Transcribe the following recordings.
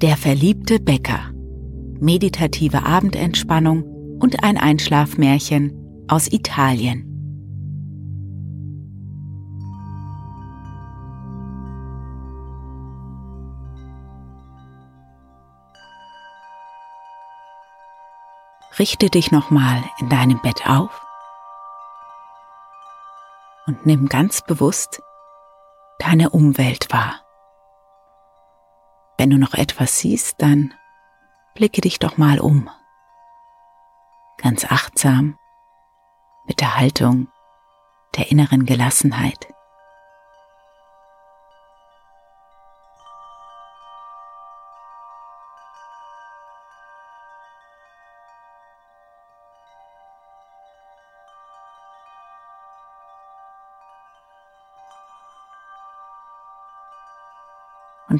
Der verliebte Bäcker. Meditative Abendentspannung und ein Einschlafmärchen aus Italien. Richte dich nochmal in deinem Bett auf und nimm ganz bewusst deine Umwelt wahr. Wenn du noch etwas siehst, dann blicke dich doch mal um. Ganz achtsam, mit der Haltung der inneren Gelassenheit.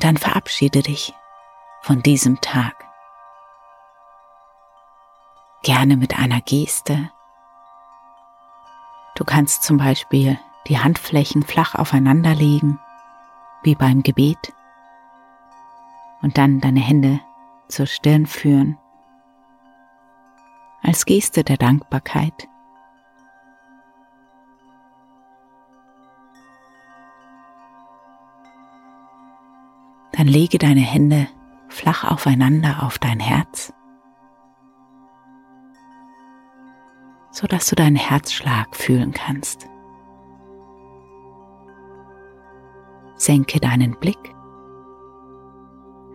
Und dann verabschiede dich von diesem Tag. Gerne mit einer Geste. Du kannst zum Beispiel die Handflächen flach aufeinander legen, wie beim Gebet, und dann deine Hände zur Stirn führen, als Geste der Dankbarkeit. Dann lege deine Hände flach aufeinander auf dein Herz, so dass du deinen Herzschlag fühlen kannst. Senke deinen Blick,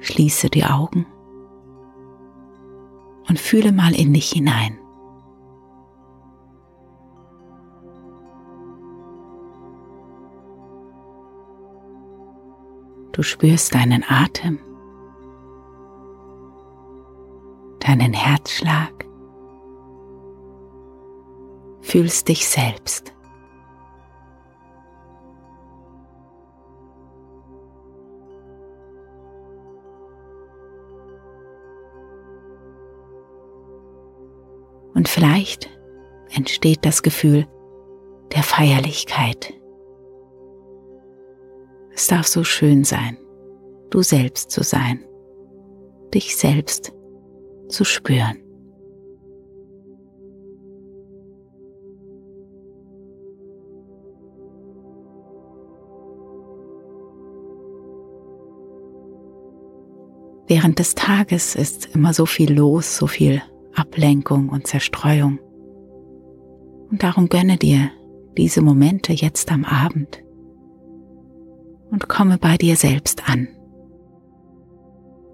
schließe die Augen und fühle mal in dich hinein. Du spürst deinen Atem, deinen Herzschlag, fühlst dich selbst. Und vielleicht entsteht das Gefühl der Feierlichkeit. Es darf so schön sein, du selbst zu sein, dich selbst zu spüren. Während des Tages ist immer so viel los, so viel Ablenkung und Zerstreuung. Und darum gönne dir diese Momente jetzt am Abend und komme bei dir selbst an.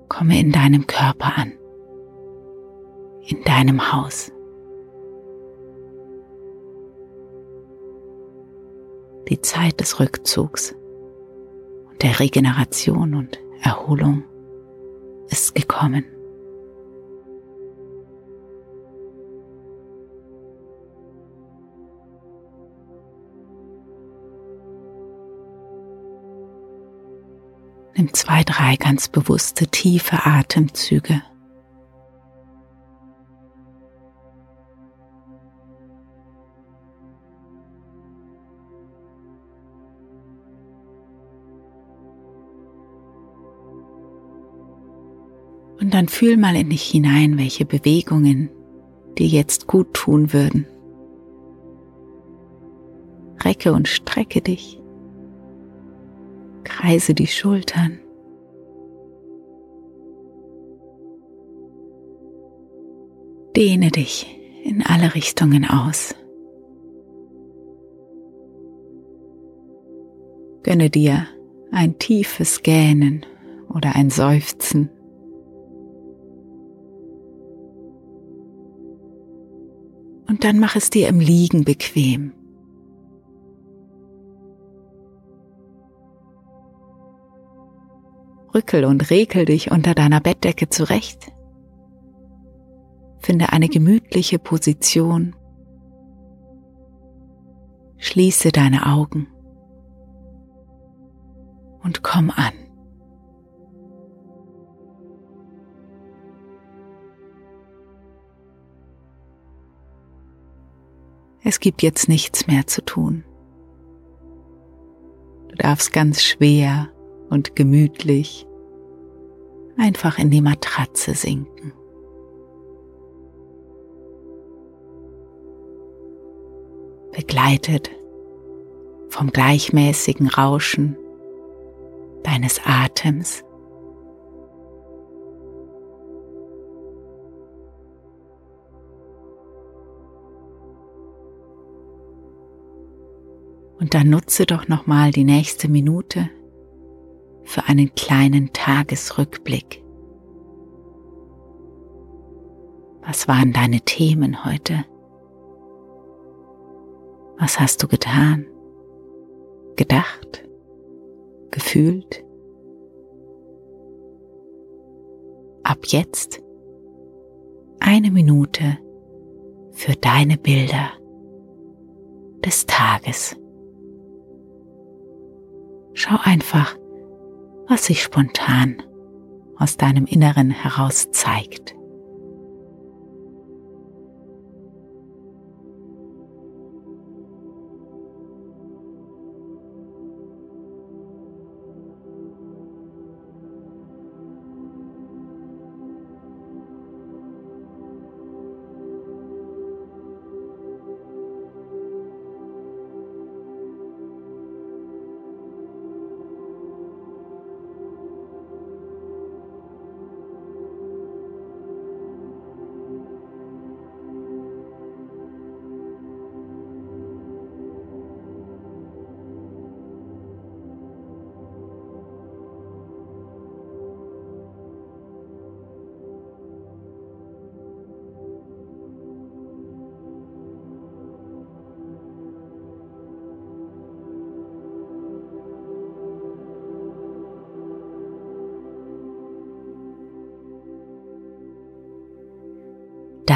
Komme in deinem Körper an, in deinem Haus. Die Zeit des Rückzugs und der Regeneration und Erholung ist gekommen. Nimm zwei, drei ganz bewusste, tiefe Atemzüge. Und dann fühl mal in dich hinein, welche Bewegungen dir jetzt gut tun würden. Recke und strecke dich. Kreise die Schultern. Dehne dich in alle Richtungen aus. Gönne dir ein tiefes Gähnen oder ein Seufzen. Und dann mach es dir im Liegen bequem. Rückel und rekel dich unter deiner Bettdecke zurecht. Finde eine gemütliche Position. Schließe deine Augen und komm an. Es gibt jetzt nichts mehr zu tun. Du darfst ganz schwer und gemütlich einfach in die Matratze sinken. Begleitet vom gleichmäßigen Rauschen deines Atems. Und dann nutze doch noch mal die nächste Minute für einen kleinen Tagesrückblick. Was waren deine Themen heute? Was hast du getan? Gedacht? gefühlt. Ab jetzt eine Minute für deine Bilder des Tages. Schau einfach, was sich spontan aus deinem Inneren heraus zeigt.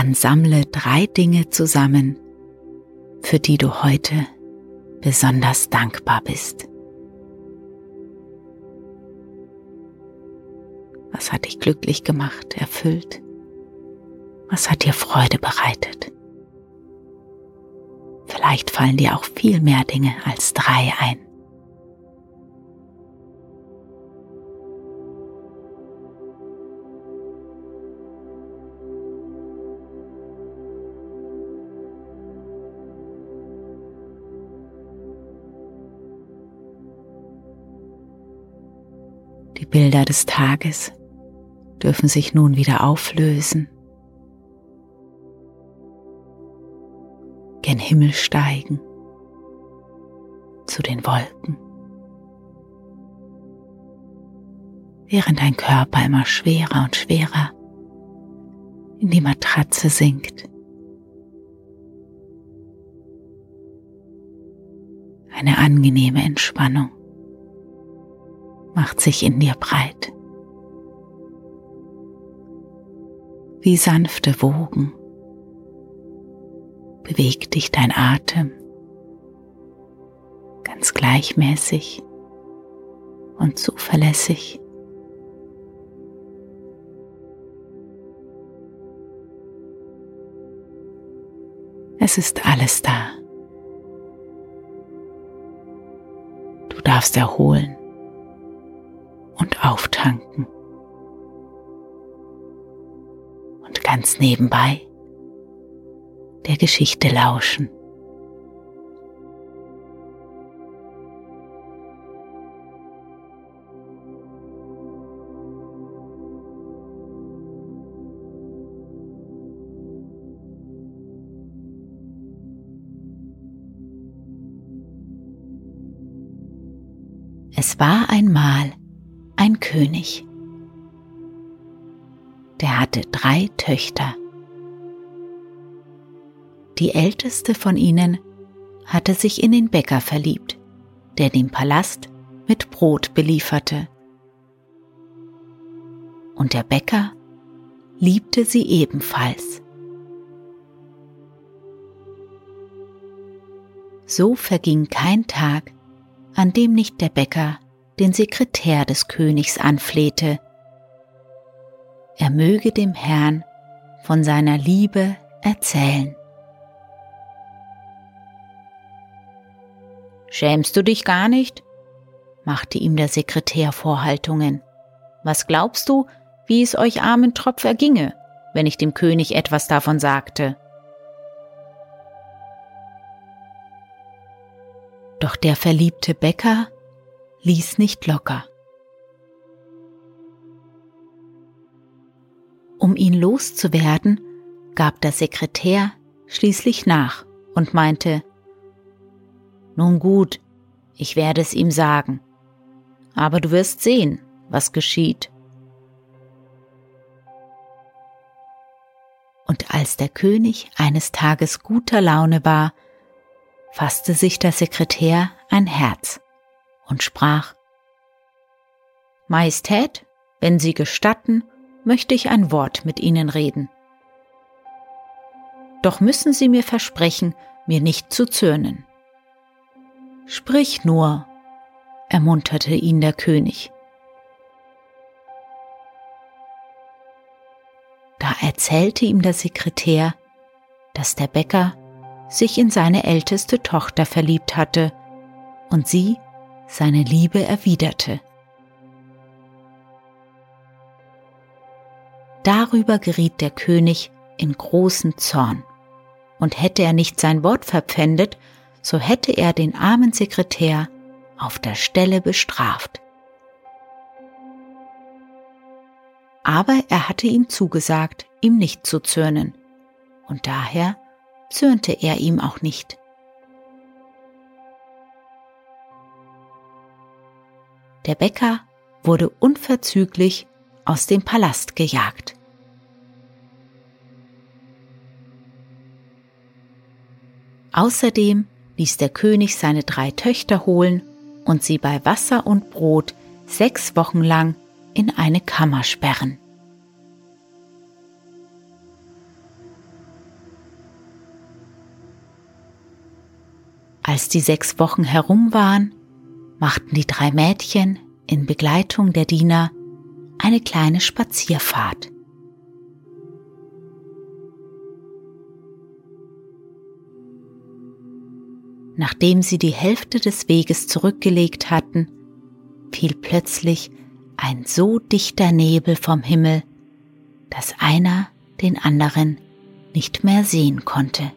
Dann sammle drei Dinge zusammen, für die du heute besonders dankbar bist. Was hat dich glücklich gemacht, erfüllt? Was hat dir Freude bereitet? Vielleicht fallen dir auch viel mehr Dinge als drei ein. Bilder des Tages dürfen sich nun wieder auflösen, gen Himmel steigen, zu den Wolken, während dein Körper immer schwerer und schwerer in die Matratze sinkt. Eine angenehme Entspannung macht sich in dir breit. Wie sanfte Wogen bewegt dich dein Atem ganz gleichmäßig und zuverlässig. Es ist alles da. Du darfst erholen und auftanken. Und ganz nebenbei der Geschichte lauschen. Es war einmal ein König. Der hatte drei Töchter. Die älteste von ihnen hatte sich in den Bäcker verliebt, der den Palast mit Brot belieferte. Und der Bäcker liebte sie ebenfalls. So verging kein Tag, an dem nicht der Bäcker den Sekretär des Königs anflehte. Er möge dem Herrn von seiner Liebe erzählen. Schämst du dich gar nicht? machte ihm der Sekretär Vorhaltungen. Was glaubst du, wie es euch armen Tropf erginge, wenn ich dem König etwas davon sagte? Doch der verliebte Bäcker ließ nicht locker. Um ihn loszuwerden, gab der Sekretär schließlich nach und meinte, Nun gut, ich werde es ihm sagen, aber du wirst sehen, was geschieht. Und als der König eines Tages guter Laune war, fasste sich der Sekretär ein Herz und sprach Majestät, wenn Sie gestatten, möchte ich ein Wort mit Ihnen reden. Doch müssen Sie mir versprechen, mir nicht zu zürnen. Sprich nur, ermunterte ihn der König. Da erzählte ihm der Sekretär, dass der Bäcker sich in seine älteste Tochter verliebt hatte und sie seine Liebe erwiderte. Darüber geriet der König in großen Zorn, und hätte er nicht sein Wort verpfändet, so hätte er den armen Sekretär auf der Stelle bestraft. Aber er hatte ihm zugesagt, ihm nicht zu zürnen, und daher zürnte er ihm auch nicht. Der Bäcker wurde unverzüglich aus dem Palast gejagt. Außerdem ließ der König seine drei Töchter holen und sie bei Wasser und Brot sechs Wochen lang in eine Kammer sperren. Als die sechs Wochen herum waren, machten die drei Mädchen in Begleitung der Diener eine kleine Spazierfahrt. Nachdem sie die Hälfte des Weges zurückgelegt hatten, fiel plötzlich ein so dichter Nebel vom Himmel, dass einer den anderen nicht mehr sehen konnte.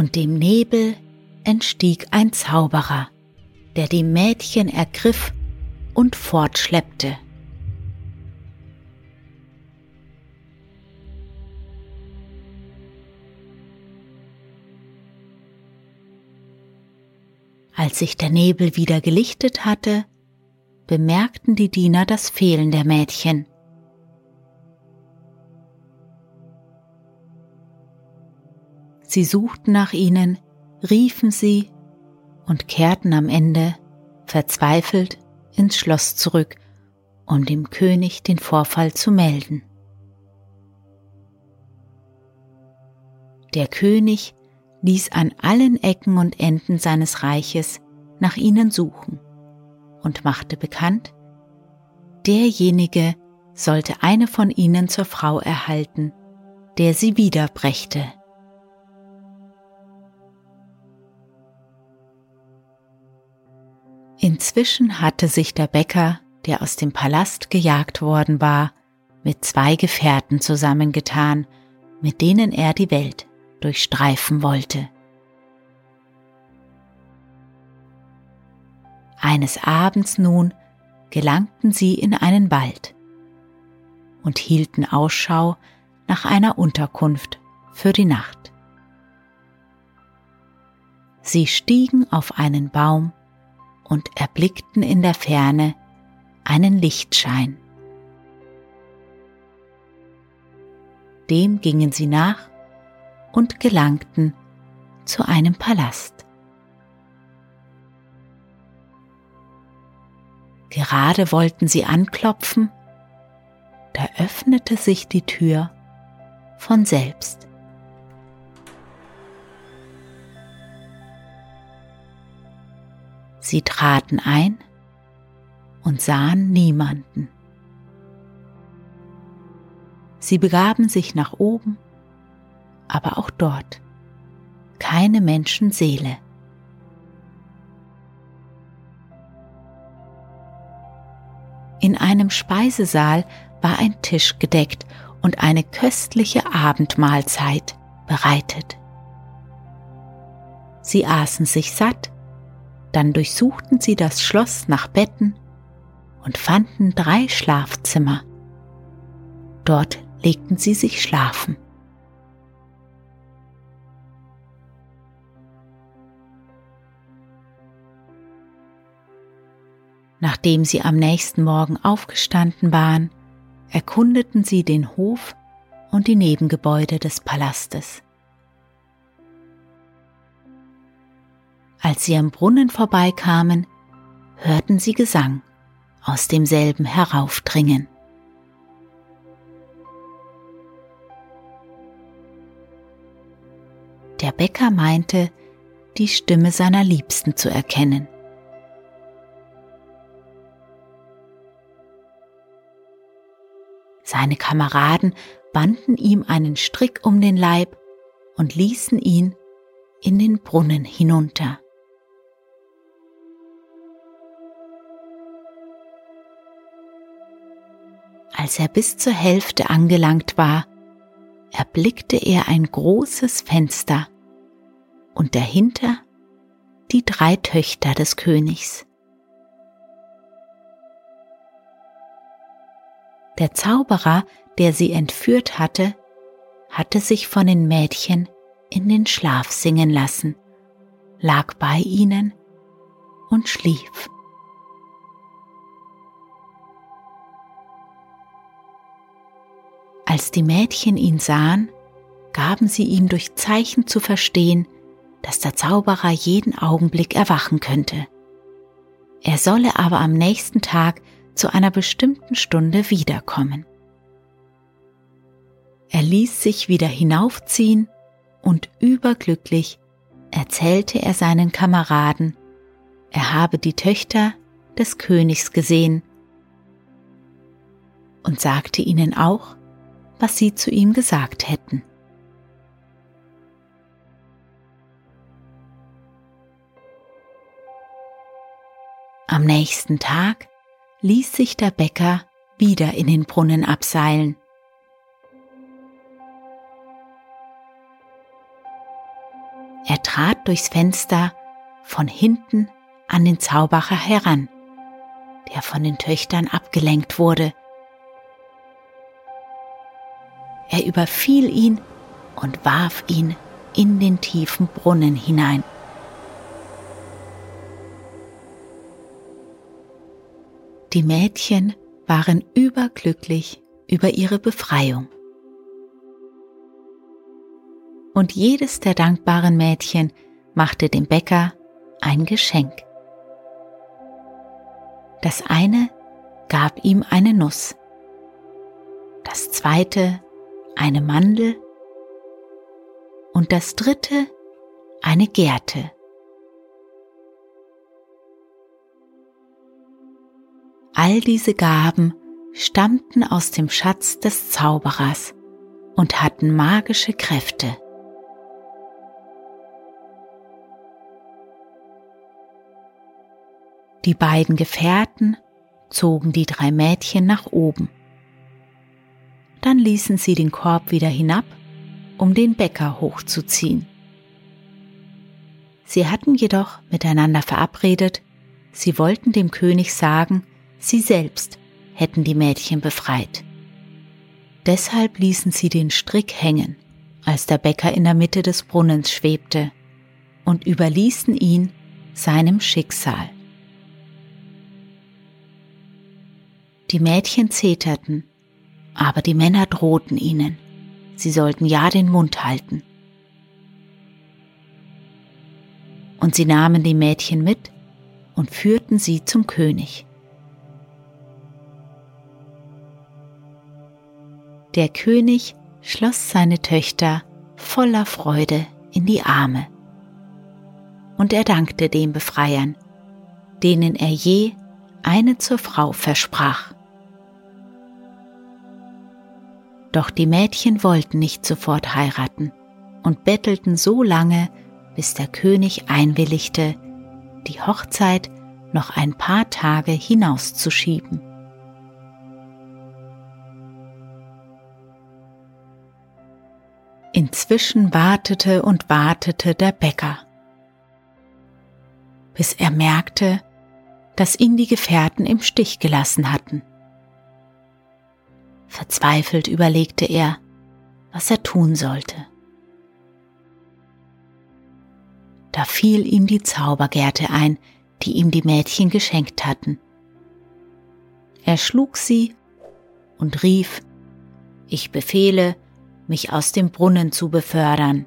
Und dem Nebel entstieg ein Zauberer, der die Mädchen ergriff und fortschleppte. Als sich der Nebel wieder gelichtet hatte, bemerkten die Diener das Fehlen der Mädchen. Sie suchten nach ihnen, riefen sie und kehrten am Ende verzweifelt ins Schloss zurück, um dem König den Vorfall zu melden. Der König ließ an allen Ecken und Enden seines Reiches nach ihnen suchen und machte bekannt, derjenige sollte eine von ihnen zur Frau erhalten, der sie wiederbrächte. Inzwischen hatte sich der Bäcker, der aus dem Palast gejagt worden war, mit zwei Gefährten zusammengetan, mit denen er die Welt durchstreifen wollte. Eines Abends nun gelangten sie in einen Wald und hielten Ausschau nach einer Unterkunft für die Nacht. Sie stiegen auf einen Baum und erblickten in der Ferne einen Lichtschein. Dem gingen sie nach und gelangten zu einem Palast. Gerade wollten sie anklopfen, da öffnete sich die Tür von selbst. Sie traten ein und sahen niemanden. Sie begaben sich nach oben, aber auch dort keine Menschenseele. In einem Speisesaal war ein Tisch gedeckt und eine köstliche Abendmahlzeit bereitet. Sie aßen sich satt dann durchsuchten sie das Schloss nach Betten und fanden drei Schlafzimmer. Dort legten sie sich schlafen. Nachdem sie am nächsten Morgen aufgestanden waren, erkundeten sie den Hof und die Nebengebäude des Palastes. Als sie am Brunnen vorbeikamen, hörten sie Gesang aus demselben heraufdringen. Der Bäcker meinte, die Stimme seiner Liebsten zu erkennen. Seine Kameraden banden ihm einen Strick um den Leib und ließen ihn in den Brunnen hinunter. Als er bis zur Hälfte angelangt war, erblickte er ein großes Fenster und dahinter die drei Töchter des Königs. Der Zauberer, der sie entführt hatte, hatte sich von den Mädchen in den Schlaf singen lassen, lag bei ihnen und schlief. Als die Mädchen ihn sahen, gaben sie ihm durch Zeichen zu verstehen, dass der Zauberer jeden Augenblick erwachen könnte. Er solle aber am nächsten Tag zu einer bestimmten Stunde wiederkommen. Er ließ sich wieder hinaufziehen und überglücklich erzählte er seinen Kameraden, er habe die Töchter des Königs gesehen und sagte ihnen auch, was sie zu ihm gesagt hätten. Am nächsten Tag ließ sich der Bäcker wieder in den Brunnen abseilen. Er trat durchs Fenster von hinten an den Zauberer heran, der von den Töchtern abgelenkt wurde Er überfiel ihn und warf ihn in den tiefen Brunnen hinein. Die Mädchen waren überglücklich über ihre Befreiung. Und jedes der dankbaren Mädchen machte dem Bäcker ein Geschenk. Das eine gab ihm eine Nuss, das zweite eine Mandel und das dritte eine Gerte. All diese Gaben stammten aus dem Schatz des Zauberers und hatten magische Kräfte. Die beiden Gefährten zogen die drei Mädchen nach oben. Dann ließen sie den Korb wieder hinab, um den Bäcker hochzuziehen. Sie hatten jedoch miteinander verabredet, sie wollten dem König sagen, sie selbst hätten die Mädchen befreit. Deshalb ließen sie den Strick hängen, als der Bäcker in der Mitte des Brunnens schwebte, und überließen ihn seinem Schicksal. Die Mädchen zeterten, aber die Männer drohten ihnen, sie sollten ja den Mund halten. Und sie nahmen die Mädchen mit und führten sie zum König. Der König schloss seine Töchter voller Freude in die Arme. Und er dankte den Befreiern, denen er je eine zur Frau versprach. Doch die Mädchen wollten nicht sofort heiraten und bettelten so lange, bis der König einwilligte, die Hochzeit noch ein paar Tage hinauszuschieben. Inzwischen wartete und wartete der Bäcker, bis er merkte, dass ihn die Gefährten im Stich gelassen hatten. Verzweifelt überlegte er, was er tun sollte. Da fiel ihm die Zaubergärte ein, die ihm die Mädchen geschenkt hatten. Er schlug sie und rief, ich befehle, mich aus dem Brunnen zu befördern.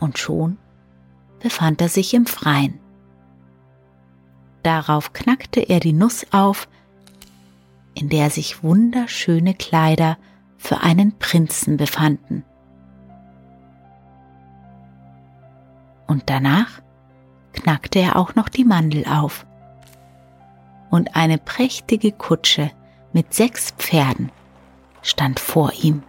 Und schon befand er sich im Freien. Darauf knackte er die Nuss auf, in der sich wunderschöne Kleider für einen Prinzen befanden. Und danach knackte er auch noch die Mandel auf und eine prächtige Kutsche mit sechs Pferden stand vor ihm.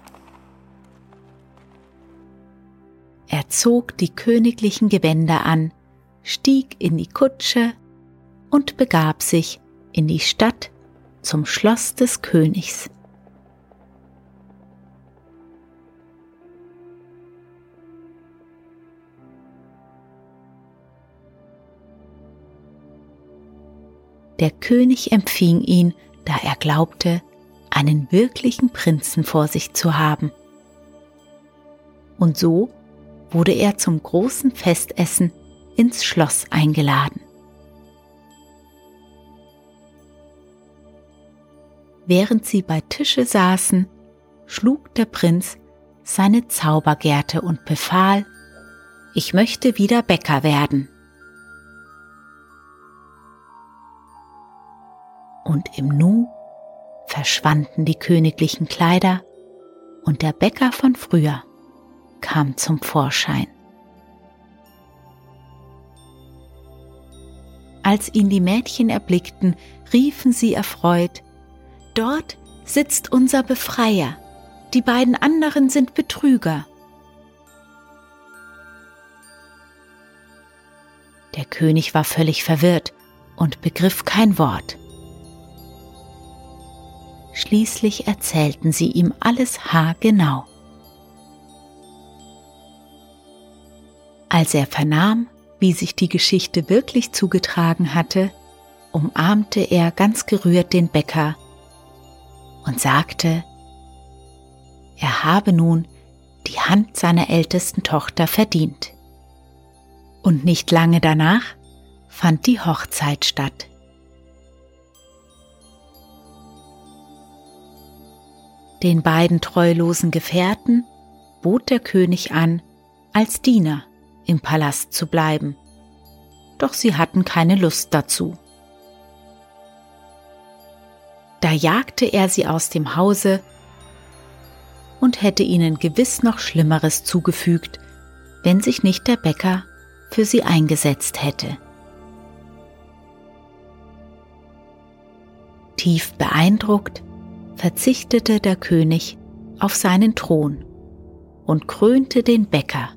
Er zog die königlichen Gewänder an, stieg in die Kutsche und begab sich in die Stadt zum Schloss des Königs. Der König empfing ihn, da er glaubte, einen wirklichen Prinzen vor sich zu haben. Und so wurde er zum großen Festessen ins Schloss eingeladen. Während sie bei Tische saßen, schlug der Prinz seine Zaubergärte und befahl, ich möchte wieder Bäcker werden. Und im Nu verschwanden die königlichen Kleider und der Bäcker von früher kam zum Vorschein. Als ihn die Mädchen erblickten, riefen sie erfreut, Dort sitzt unser Befreier, die beiden anderen sind Betrüger. Der König war völlig verwirrt und begriff kein Wort. Schließlich erzählten sie ihm alles haargenau. Als er vernahm, wie sich die Geschichte wirklich zugetragen hatte, umarmte er ganz gerührt den Bäcker und sagte, er habe nun die Hand seiner ältesten Tochter verdient. Und nicht lange danach fand die Hochzeit statt. Den beiden treulosen Gefährten bot der König an, als Diener im Palast zu bleiben, doch sie hatten keine Lust dazu. Da jagte er sie aus dem Hause und hätte ihnen gewiss noch Schlimmeres zugefügt, wenn sich nicht der Bäcker für sie eingesetzt hätte. Tief beeindruckt verzichtete der König auf seinen Thron und krönte den Bäcker.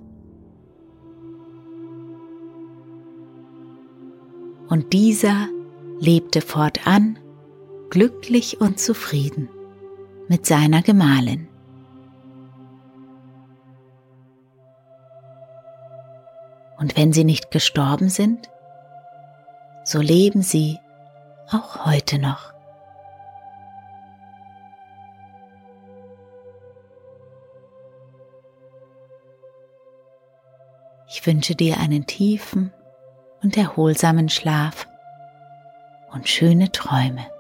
Und dieser lebte fortan glücklich und zufrieden mit seiner Gemahlin. Und wenn sie nicht gestorben sind, so leben sie auch heute noch. Ich wünsche dir einen tiefen und erholsamen Schlaf und schöne Träume.